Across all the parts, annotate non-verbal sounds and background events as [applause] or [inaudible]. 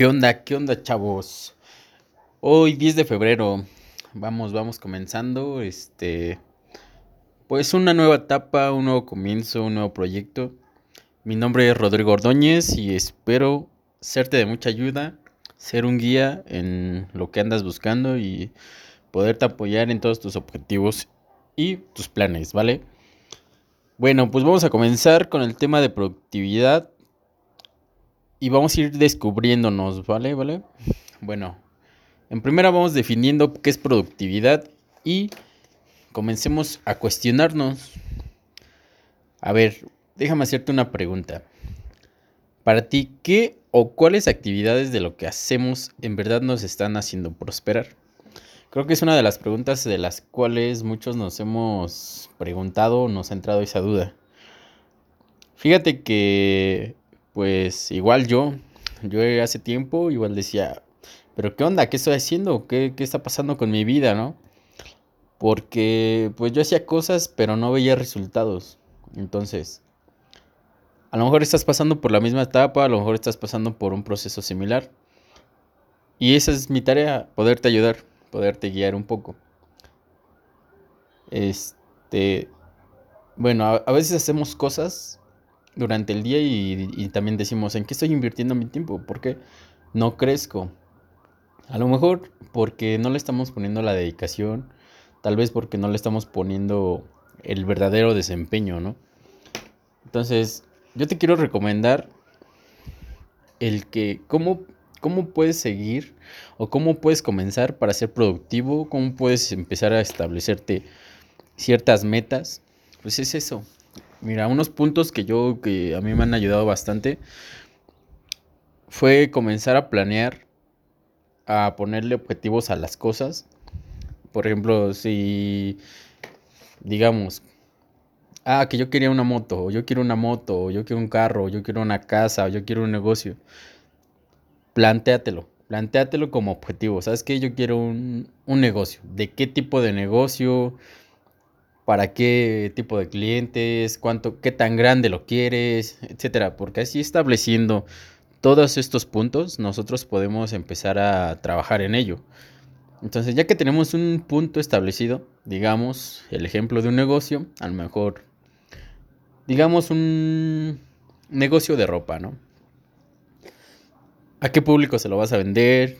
¿Qué onda? ¿Qué onda, chavos? Hoy 10 de febrero. Vamos, vamos comenzando. Este. Pues una nueva etapa, un nuevo comienzo, un nuevo proyecto. Mi nombre es Rodrigo Ordóñez y espero serte de mucha ayuda, ser un guía en lo que andas buscando y poderte apoyar en todos tus objetivos y tus planes, ¿vale? Bueno, pues vamos a comenzar con el tema de productividad y vamos a ir descubriéndonos, ¿vale? ¿Vale? Bueno, en primera vamos definiendo qué es productividad y comencemos a cuestionarnos. A ver, déjame hacerte una pregunta. Para ti, ¿qué o cuáles actividades de lo que hacemos en verdad nos están haciendo prosperar? Creo que es una de las preguntas de las cuales muchos nos hemos preguntado, nos ha entrado esa duda. Fíjate que pues igual yo, yo hace tiempo igual decía, pero ¿qué onda? ¿Qué estoy haciendo? ¿Qué, qué está pasando con mi vida, no? Porque pues yo hacía cosas, pero no veía resultados. Entonces, a lo mejor estás pasando por la misma etapa, a lo mejor estás pasando por un proceso similar. Y esa es mi tarea, poderte ayudar, poderte guiar un poco. Este, bueno, a, a veces hacemos cosas durante el día y, también decimos, ¿en qué estoy invirtiendo mi tiempo? ¿Por qué no crezco? A lo mejor porque no le estamos poniendo la dedicación, tal vez porque no le estamos poniendo el verdadero desempeño, ¿no? Entonces, yo te quiero recomendar el que cómo, cómo puedes seguir o cómo puedes comenzar para ser productivo, cómo puedes empezar a establecerte ciertas metas. Pues es eso, Mira, unos puntos que yo, que a mí me han ayudado bastante, fue comenzar a planear, a ponerle objetivos a las cosas. Por ejemplo, si, digamos, ah, que yo quería una moto, o yo quiero una moto, o yo quiero un carro, o yo quiero una casa, o yo quiero un negocio. Plantéatelo, plantéatelo como objetivo. ¿Sabes qué? Yo quiero un, un negocio. ¿De qué tipo de negocio? Para qué tipo de clientes, cuánto, qué tan grande lo quieres, etcétera, porque así estableciendo todos estos puntos, nosotros podemos empezar a trabajar en ello. Entonces, ya que tenemos un punto establecido, digamos, el ejemplo de un negocio, a lo mejor, digamos un negocio de ropa, ¿no? ¿A qué público se lo vas a vender?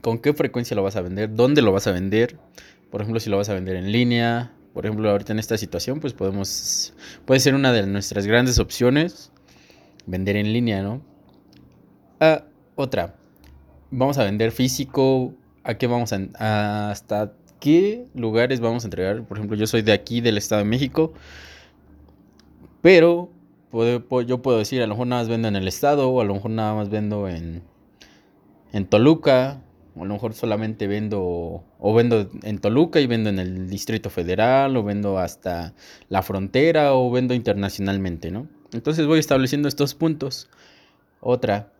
¿Con qué frecuencia lo vas a vender? ¿Dónde lo vas a vender? Por ejemplo, si lo vas a vender en línea, por ejemplo, ahorita en esta situación, pues podemos, puede ser una de nuestras grandes opciones, vender en línea, ¿no? Ah, otra, vamos a vender físico, ¿a qué vamos a, hasta qué lugares vamos a entregar? Por ejemplo, yo soy de aquí, del Estado de México, pero yo puedo decir, a lo mejor nada más vendo en el Estado, o a lo mejor nada más vendo en, en Toluca, o a lo mejor solamente vendo o vendo en Toluca y vendo en el Distrito Federal o vendo hasta la frontera o vendo internacionalmente, ¿no? Entonces voy estableciendo estos puntos. Otra,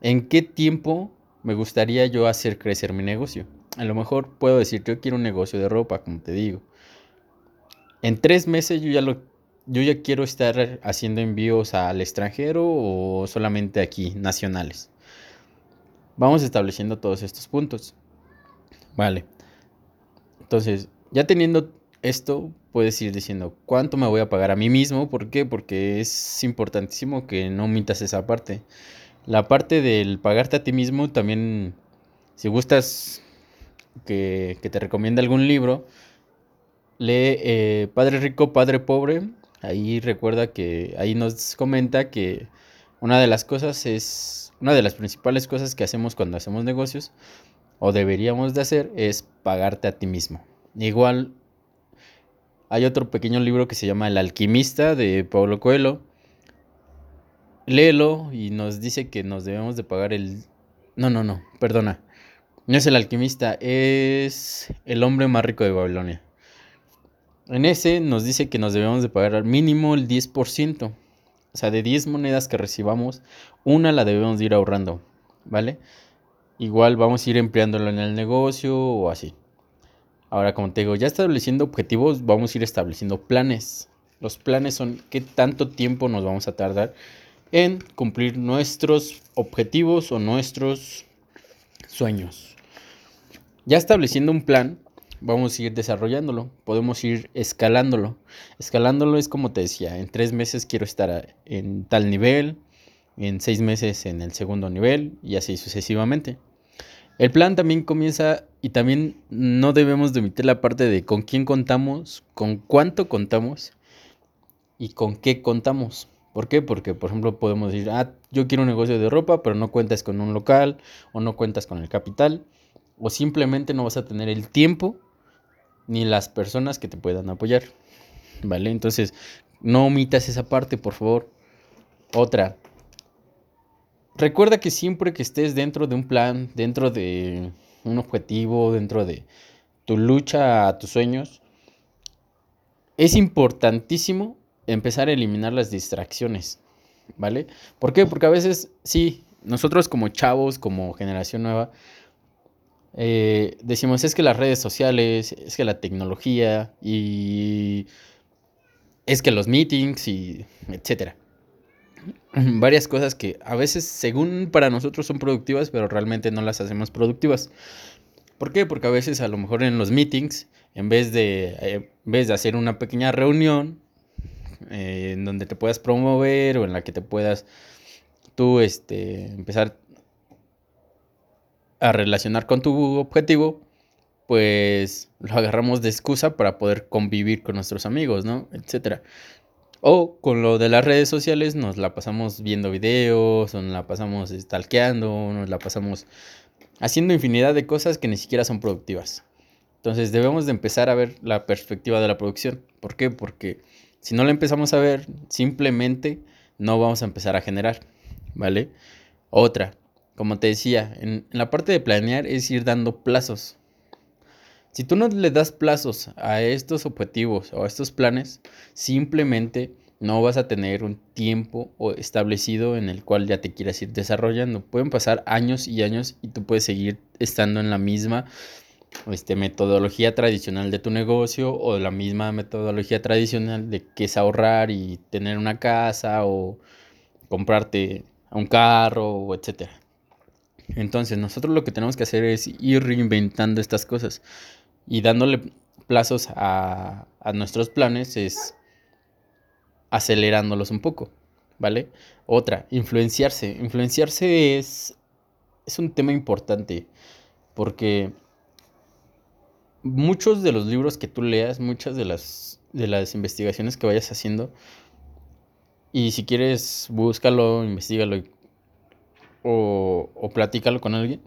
¿en qué tiempo me gustaría yo hacer crecer mi negocio? A lo mejor puedo decir, yo quiero un negocio de ropa, como te digo. En tres meses yo ya lo, yo ya quiero estar haciendo envíos al extranjero o solamente aquí, nacionales. Vamos estableciendo todos estos puntos. Vale. Entonces, ya teniendo esto, puedes ir diciendo cuánto me voy a pagar a mí mismo. ¿Por qué? Porque es importantísimo que no omitas esa parte. La parte del pagarte a ti mismo también, si gustas que, te recomiende algún libro, lee eh, Padre Rico, Padre Pobre. Ahí recuerda que ahí nos comenta que una de las cosas es una de las principales cosas que hacemos cuando hacemos negocios o deberíamos de hacer es pagarte a ti mismo. Igual hay otro pequeño libro que se llama El alquimista de Pablo Coelho. Léelo y nos dice que nos debemos de pagar el... No, no, no, perdona. No es el alquimista, es el hombre más rico de Babilonia. En ese nos dice que nos debemos de pagar al mínimo el 10%. O sea, de 10 monedas que recibamos, una la debemos ir ahorrando, ¿vale? Igual vamos a ir empleándolo en el negocio o así. Ahora, como te digo, ya estableciendo objetivos, vamos a ir estableciendo planes. Los planes son qué tanto tiempo nos vamos a tardar en cumplir nuestros objetivos o nuestros sueños. Ya estableciendo un plan, vamos a ir desarrollándolo, podemos ir escalándolo. Escalándolo es como te decía, en tres meses quiero estar en tal nivel, en seis meses en el segundo nivel y así sucesivamente. El plan también comienza y también no debemos de omitir la parte de con quién contamos, con cuánto contamos y con qué contamos. ¿Por qué? Porque, por ejemplo, podemos decir, ah, yo quiero un negocio de ropa, pero no cuentas con un local o no cuentas con el capital o simplemente no vas a tener el tiempo ni las personas que te puedan apoyar. ¿Vale? Entonces, no omitas esa parte, por favor. Otra. Recuerda que siempre que estés dentro de un plan, dentro de un objetivo, dentro de tu lucha a tus sueños, es importantísimo empezar a eliminar las distracciones, ¿vale? ¿Por qué? Porque a veces, sí, nosotros como chavos, como generación nueva, eh, decimos, es que las redes sociales, es que la tecnología y es que los meetings y etcétera. [clears throat] Varias cosas que a veces, según para nosotros, son productivas, pero realmente no las hacemos productivas. ¿Por qué? Porque a veces, a lo mejor en los meetings, en vez de, eh, en vez de hacer una pequeña reunión eh, en donde te puedas promover o en la que te puedas tú este, empezar a relacionar con tu objetivo, pues lo agarramos de excusa para poder convivir con nuestros amigos, ¿no? Etcétera. O con lo de las redes sociales nos la pasamos viendo videos, nos la pasamos stalkeando, nos la pasamos haciendo infinidad de cosas que ni siquiera son productivas. Entonces debemos de empezar a ver la perspectiva de la producción. ¿Por qué? Porque si no la empezamos a ver, simplemente no vamos a empezar a generar, ¿vale? Otra, como te decía, en, la parte de planear es ir dando plazos. Si tú no le das plazos a estos objetivos o a estos planes, simplemente no vas a tener un tiempo establecido en el cual ya te quieras ir desarrollando. Pueden pasar años y años y tú puedes seguir estando en la misma este, metodología tradicional de tu negocio o la misma metodología tradicional de que es ahorrar y tener una casa o comprarte un carro etcétera. Entonces, nosotros lo que tenemos que hacer es ir reinventando estas cosas y dándole plazos a, nuestros planes es acelerándolos un poco, ¿vale? Otra, influenciarse. Influenciarse es, es un tema importante porque muchos de los libros que tú leas, muchas de las, de las investigaciones que vayas haciendo, y si quieres, búscalo, investigalo y o, o platícalo con alguien,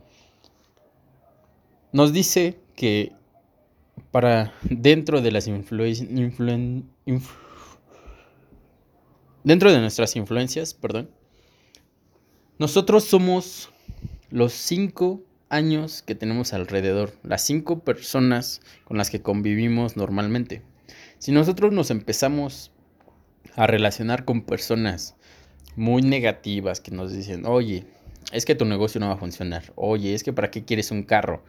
nos dice que para dentro de las influencias, dentro de nuestras influencias, perdón, nosotros somos los cinco años que tenemos alrededor, las cinco personas con las que convivimos normalmente. Si nosotros nos empezamos a relacionar con personas muy negativas que nos dicen, oye, es que tu negocio no va a funcionar. Oye, es que para qué quieres un carro.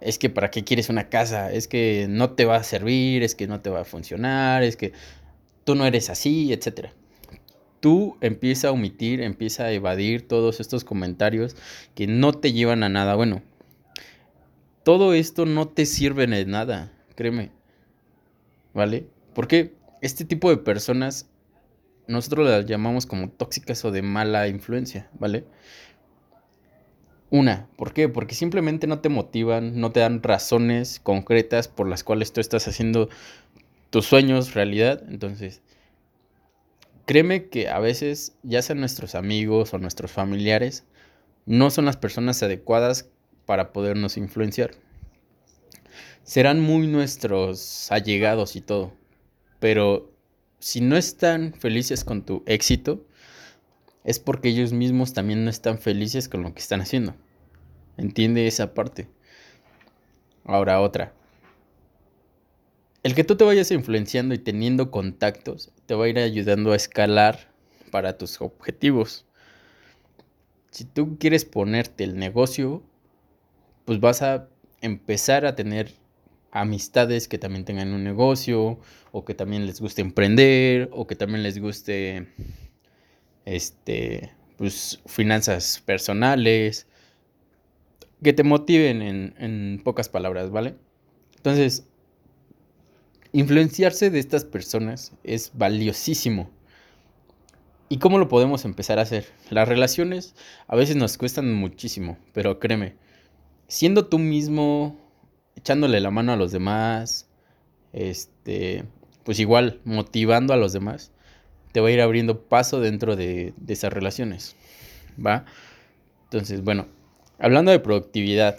Es que para qué quieres una casa. Es que no te va a servir. Es que no te va a funcionar. Es que tú no eres así, etc. Tú empieza a omitir, empieza a evadir todos estos comentarios que no te llevan a nada bueno. Todo esto no te sirve de nada, créeme. ¿Vale? Porque este tipo de personas nosotros las llamamos como tóxicas o de mala influencia, ¿vale? Una, ¿por qué? Porque simplemente no te motivan, no te dan razones concretas por las cuales tú estás haciendo tus sueños realidad. Entonces, créeme que a veces, ya sean nuestros amigos o nuestros familiares, no son las personas adecuadas para podernos influenciar. Serán muy nuestros allegados y todo, pero si no están felices con tu éxito, es porque ellos mismos también no están felices con lo que están haciendo. Entiende esa parte. Ahora otra. El que tú te vayas influenciando y teniendo contactos te va a ir ayudando a escalar para tus objetivos. Si tú quieres ponerte el negocio, pues vas a empezar a tener amistades que también tengan un negocio o que también les guste emprender o que también les guste este, pues, finanzas personales. que te motiven en, pocas palabras, ¿vale? Entonces, influenciarse de estas personas es valiosísimo. ¿Y cómo lo podemos empezar a hacer? Las relaciones a veces nos cuestan muchísimo, pero créeme, siendo tú mismo, echándole la mano a los demás, este, pues igual motivando a los demás, te va a ir abriendo paso dentro de, de esas relaciones, ¿va? Entonces, bueno, hablando de productividad,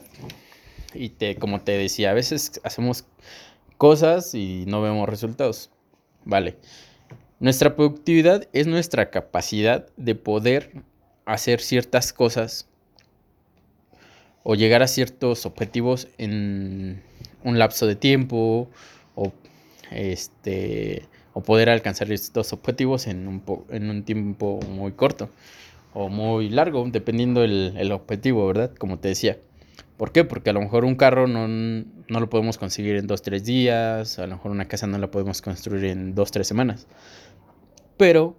y te, como te decía, a veces hacemos cosas y no vemos resultados, ¿vale? Nuestra productividad es nuestra capacidad de poder hacer ciertas cosas o llegar a ciertos objetivos en un lapso de tiempo o este o poder alcanzar estos objetivos en un, en un tiempo muy corto o muy largo, dependiendo el, el objetivo, ¿verdad? Como te decía. ¿Por qué? Porque a lo mejor un carro no, no, lo podemos conseguir en dos, tres días, a lo mejor una casa no la podemos construir en dos, tres semanas. Pero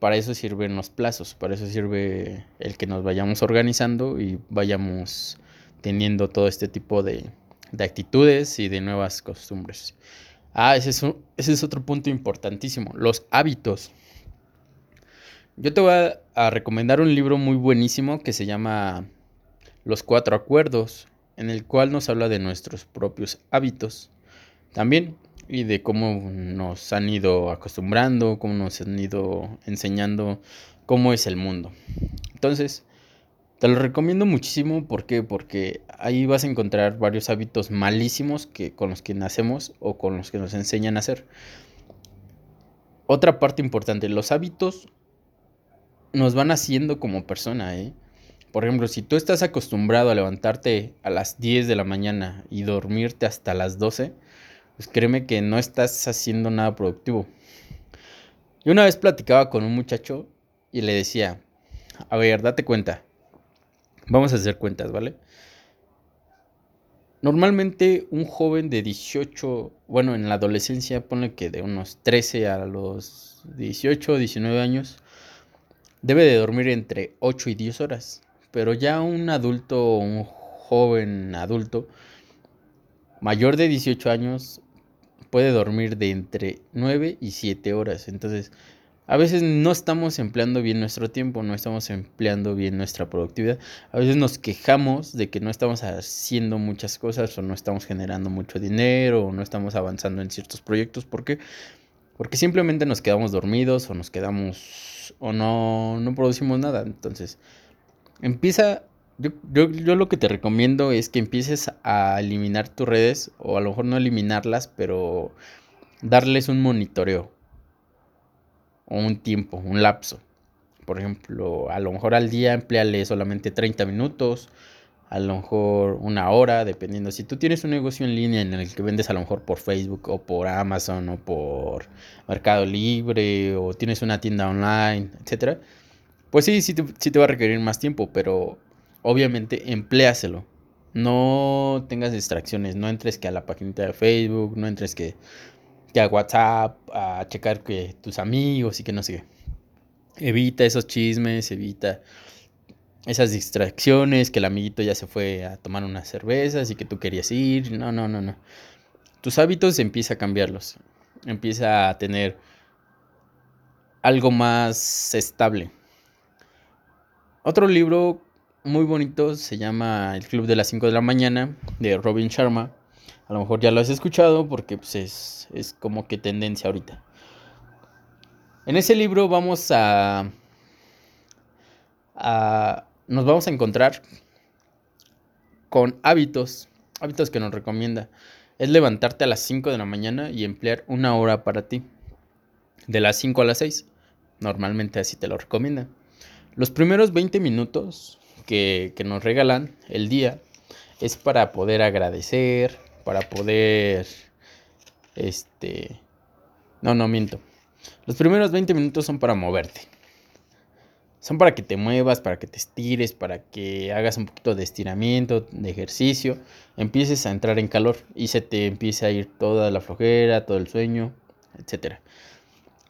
para eso sirven los plazos, para eso sirve el que nos vayamos organizando y vayamos teniendo todo este tipo de, actitudes y de nuevas costumbres. Ah, ese es, otro punto importantísimo, los hábitos. Yo te voy a, recomendar un libro muy buenísimo que se llama Los Cuatro Acuerdos, en el cual nos habla de nuestros propios hábitos. También y de cómo nos han ido acostumbrando, cómo nos han ido enseñando cómo es el mundo. Entonces, te lo recomiendo muchísimo ¿por qué? porque ahí vas a encontrar varios hábitos malísimos que con los que nacemos o con los que nos enseñan a hacer. Otra parte importante, los hábitos nos van haciendo como persona, ¿eh? Por ejemplo, si tú estás acostumbrado a levantarte a las 10 de la mañana y dormirte hasta las 12, pues créeme que no estás haciendo nada productivo. Yo una vez platicaba con un muchacho y le decía, a ver, date cuenta, vamos a hacer cuentas, ¿vale? Normalmente un joven de 18, bueno, en la adolescencia, pone que de unos 13 a los 18, 19 años, debe de dormir entre 8 y 10 horas. Pero ya un adulto, un joven adulto, mayor de 18 años, puede dormir de entre 9 y 7 horas. Entonces, a veces no estamos empleando bien nuestro tiempo, no estamos empleando bien nuestra productividad. A veces nos quejamos de que no estamos haciendo muchas cosas o no estamos generando mucho dinero o no estamos avanzando en ciertos proyectos. ¿Por qué? Porque simplemente nos quedamos dormidos o nos quedamos o no, no producimos nada. Entonces, empieza yo, yo, lo que te recomiendo es que empieces a eliminar tus redes, o a lo mejor no eliminarlas, pero darles un monitoreo, o un tiempo, un lapso. Por ejemplo, a lo mejor al día empleale solamente 30 minutos, a lo mejor una hora, dependiendo. Si tú tienes un negocio en línea en el que vendes a lo mejor por Facebook o por Amazon o por Mercado Libre o tienes una tienda online, etcétera, pues sí, sí sí te va a requerir más tiempo, pero obviamente empléaselo. No tengas distracciones, no entres que a la página de Facebook, no entres que, que a WhatsApp, a checar que tus amigos y que no sé. Evita esos chismes, evita esas distracciones, que el amiguito ya se fue a tomar unas cervezas y que tú querías ir. No, no, no, no. Tus hábitos empieza a cambiarlos. Empieza a tener algo más estable. Otro libro muy bonito, se llama El Club de las 5 de la mañana, de Robin Sharma. A lo mejor ya lo has escuchado porque pues, es, es como que tendencia ahorita. En ese libro vamos a, a, nos vamos a encontrar con hábitos, hábitos que nos recomienda. Es levantarte a las 5 de la mañana y emplear una hora para ti. De las 5 a las 6. Normalmente así te lo recomienda. Los primeros 20 minutos que, nos regalan el día es para poder agradecer, para poder, este, no, no miento. Los primeros 20 minutos son para moverte. Son para que te muevas, para que te estires, para que hagas un poquito de estiramiento, de ejercicio, empieces a entrar en calor y se te empiece a ir toda la flojera, todo el sueño, etc.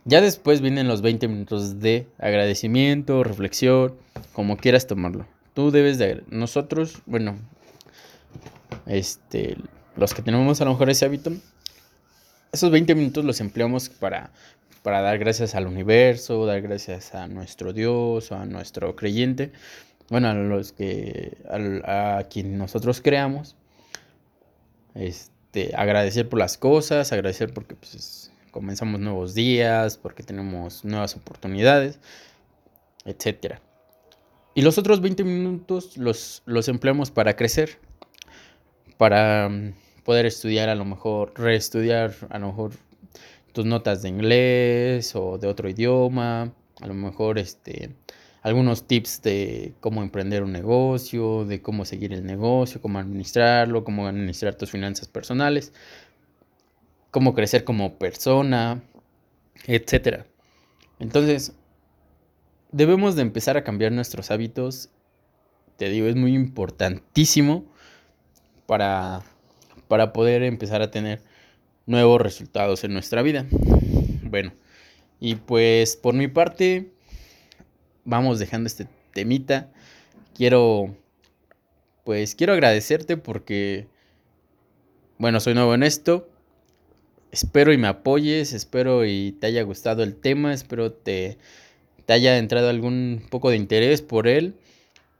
Ya después vienen los 20 minutos de agradecimiento, reflexión, como quieras tomarlo tú debes de, nosotros, bueno, este, los que tenemos a lo mejor ese hábito, esos 20 minutos los empleamos para, para dar gracias al universo, dar gracias a nuestro Dios a nuestro creyente, bueno, a los que, a, quien nosotros creamos, este, agradecer por las cosas, agradecer porque pues, comenzamos nuevos días, porque tenemos nuevas oportunidades, etcétera. Y los otros 20 minutos los, los empleamos para crecer, para poder estudiar a lo mejor, reestudiar a lo mejor tus notas de inglés o de otro idioma, a lo mejor este, algunos tips de cómo emprender un negocio, de cómo seguir el negocio, cómo administrarlo, cómo administrar tus finanzas personales, cómo crecer como persona, etc. Entonces, debemos de empezar a cambiar nuestros hábitos. Te digo, es muy importantísimo para, para poder empezar a tener nuevos resultados en nuestra vida. Bueno, y pues por mi parte, vamos dejando este temita. Quiero, pues quiero agradecerte porque, bueno, soy nuevo en esto. Espero y me apoyes, espero y te haya gustado el tema, espero te te haya entrado algún poco de interés por él.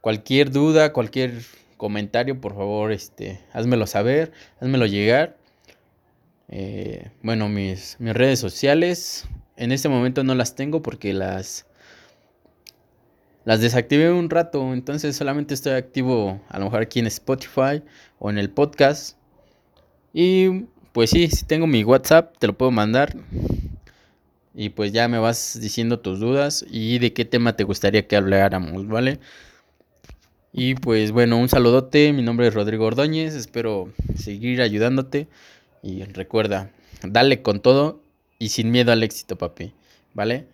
Cualquier duda, cualquier comentario, por favor, este, házmelo saber, házmelo llegar. Eh, bueno, mis, mis redes sociales, en este momento no las tengo porque las, las desactivé un rato, entonces solamente estoy activo a lo mejor aquí en Spotify o en el podcast. Y pues sí, si tengo mi WhatsApp, te lo puedo mandar. Y pues ya me vas diciendo tus dudas y de qué tema te gustaría que habláramos, ¿vale? Y pues bueno, un saludote, mi nombre es Rodrigo Ordóñez, espero seguir ayudándote. Y recuerda, dale con todo y sin miedo al éxito, papi, ¿vale?